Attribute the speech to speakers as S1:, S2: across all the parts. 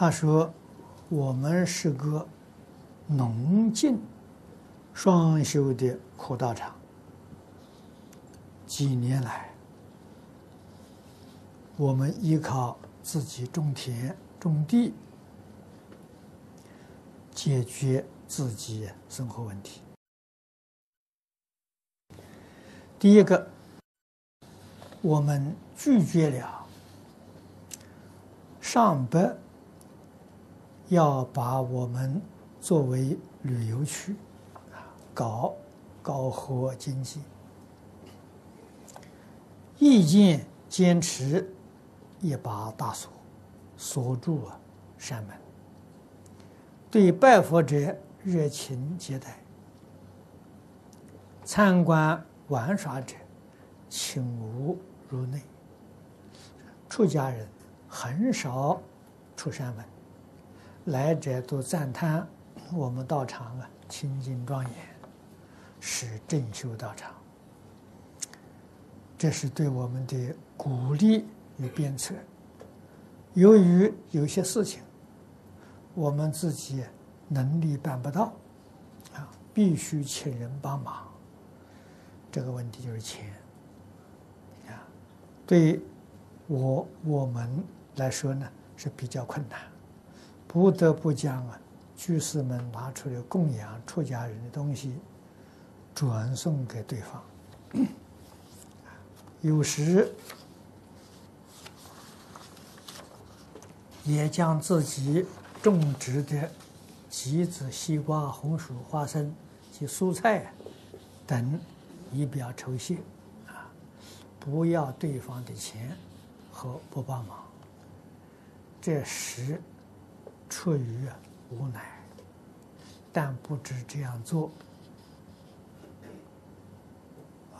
S1: 他说：“我们是个农进双修的苦道场，几年来，我们依靠自己种田种地，解决自己生活问题。第一个，我们拒绝了上百。”要把我们作为旅游区，啊，搞高合经济，意见坚持一把大锁，锁住啊山门，对拜佛者热情接待，参观玩耍者请勿入内，出家人很少出山门。来者都赞叹我们道场啊清净庄严，是正修道场。这是对我们的鼓励与鞭策。由于有些事情我们自己能力办不到，啊，必须请人帮忙。这个问题就是钱，啊，对我我们来说呢是比较困难。不得不将啊，居士们拿出来供养出家人的东西，转送给对方。有时也将自己种植的橘子、西瓜、红薯、花生及蔬菜等，以表酬谢。啊，不要对方的钱和不帮忙。这时。出于无奈，但不知这样做，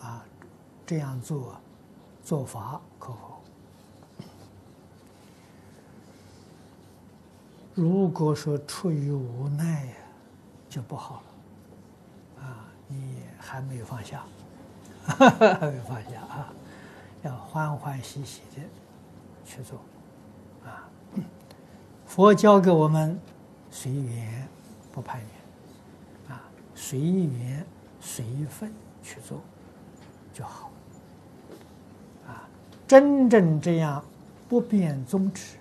S1: 啊，这样做做法可否？如果说出于无奈呀，就不好了，啊，你还没有放下，还没有放下啊，要欢欢喜喜的去做啊。佛教给我们随缘，不攀缘，啊，随缘随分去做就好，啊，真正这样不变宗旨、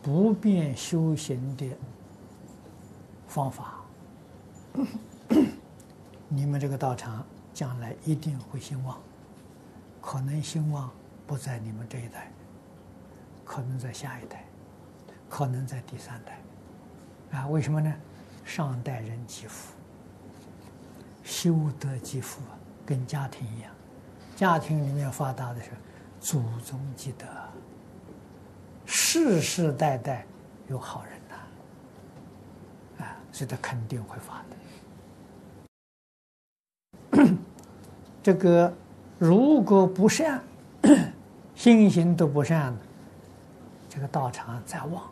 S1: 不变修行的方法，你们这个道场将来一定会兴旺，可能兴旺不在你们这一代，可能在下一代。可能在第三代，啊，为什么呢？上代人积福，修德积福，跟家庭一样，家庭里面发达的是祖宗积德，世世代代有好人呐，啊，所以他肯定会发的。这个如果不善，心行都不善，这个道场再旺。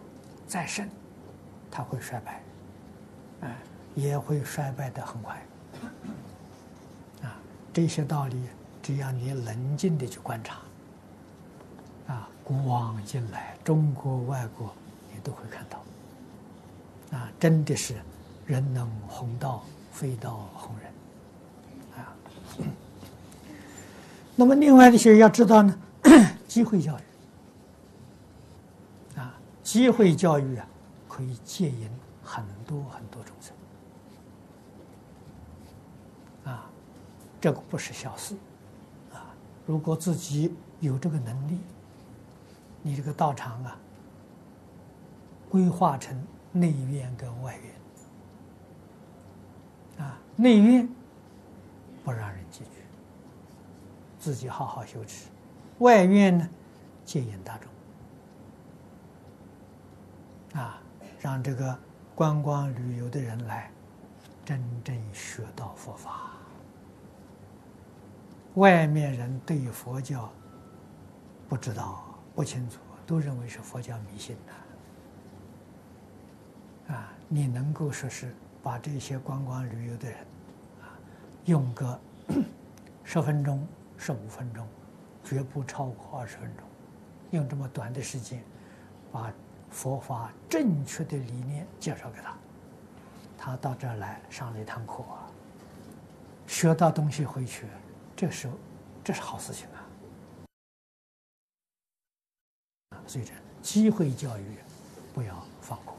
S1: 再盛，它会衰败，哎，也会衰败的很快，啊，这些道理只要你冷静的去观察，啊，古往今来，中国外国，你都会看到，啊，真的是人能弘道，非道弘人，啊，那么另外的是要知道呢，机会教育。啊机会教育啊，可以接引很多很多众生啊，这个不是小事啊。如果自己有这个能力，你这个道场啊，规划成内院跟外院啊，内院不让人进去，自己好好修持；外院呢，接引大众。啊，让这个观光旅游的人来真正学到佛法。外面人对佛教不知道、不清楚，都认为是佛教迷信的。啊，你能够说是把这些观光旅游的人，啊，用个十分钟、十五分钟，绝不超过二十分钟，用这么短的时间把。佛法正确的理念介绍给他，他到这儿来上了一堂课，学到东西回去，这是这是好事情啊！所以这机会教育不要放过。